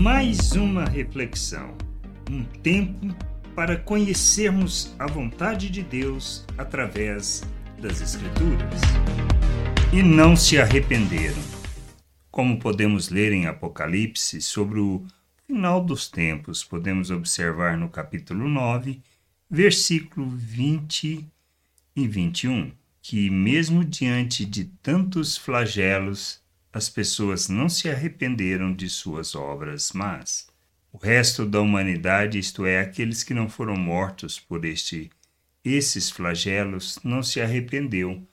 Mais uma reflexão, um tempo para conhecermos a vontade de Deus através das Escrituras. E não se arrependeram. Como podemos ler em Apocalipse sobre o final dos tempos, podemos observar no capítulo 9, versículo 20 e 21, que mesmo diante de tantos flagelos, as pessoas não se arrependeram de suas obras más. O resto da humanidade, isto é, aqueles que não foram mortos por este esses flagelos, não se arrependeu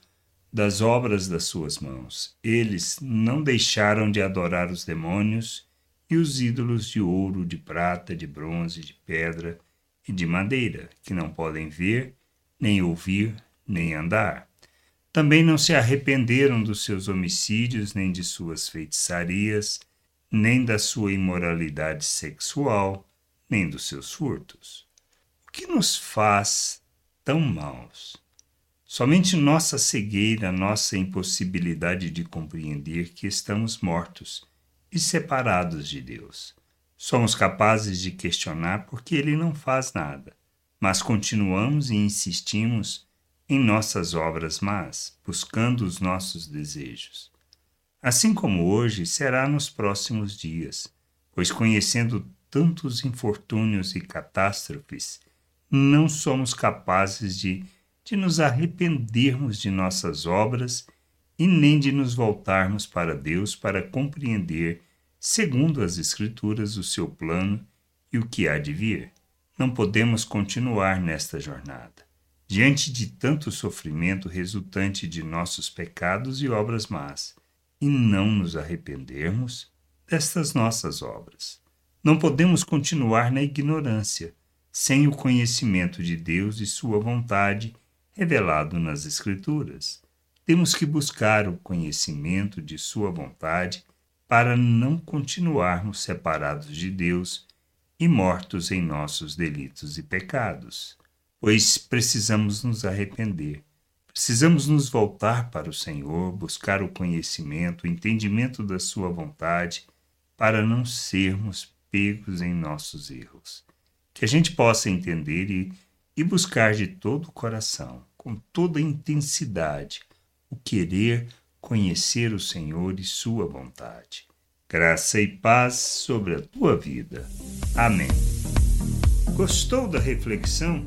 das obras das suas mãos. Eles não deixaram de adorar os demônios e os ídolos de ouro, de prata, de bronze, de pedra e de madeira, que não podem ver, nem ouvir, nem andar. Também não se arrependeram dos seus homicídios, nem de suas feitiçarias, nem da sua imoralidade sexual, nem dos seus furtos. O que nos faz tão maus? Somente nossa cegueira, nossa impossibilidade de compreender que estamos mortos e separados de Deus. Somos capazes de questionar porque Ele não faz nada, mas continuamos e insistimos em nossas obras más, buscando os nossos desejos. Assim como hoje será nos próximos dias, pois conhecendo tantos infortúnios e catástrofes, não somos capazes de, de nos arrependermos de nossas obras e nem de nos voltarmos para Deus para compreender, segundo as Escrituras, o seu plano e o que há de vir. Não podemos continuar nesta jornada diante de tanto sofrimento resultante de nossos pecados e obras más, e não nos arrependermos destas nossas obras. Não podemos continuar na ignorância, sem o conhecimento de Deus e Sua vontade revelado nas Escrituras. Temos que buscar o conhecimento de Sua vontade para não continuarmos separados de Deus e mortos em nossos delitos e pecados pois precisamos nos arrepender. Precisamos nos voltar para o Senhor, buscar o conhecimento, o entendimento da Sua vontade, para não sermos pegos em nossos erros. Que a gente possa entender e, e buscar de todo o coração, com toda a intensidade, o querer conhecer o Senhor e Sua vontade. Graça e paz sobre a tua vida. Amém. Gostou da reflexão?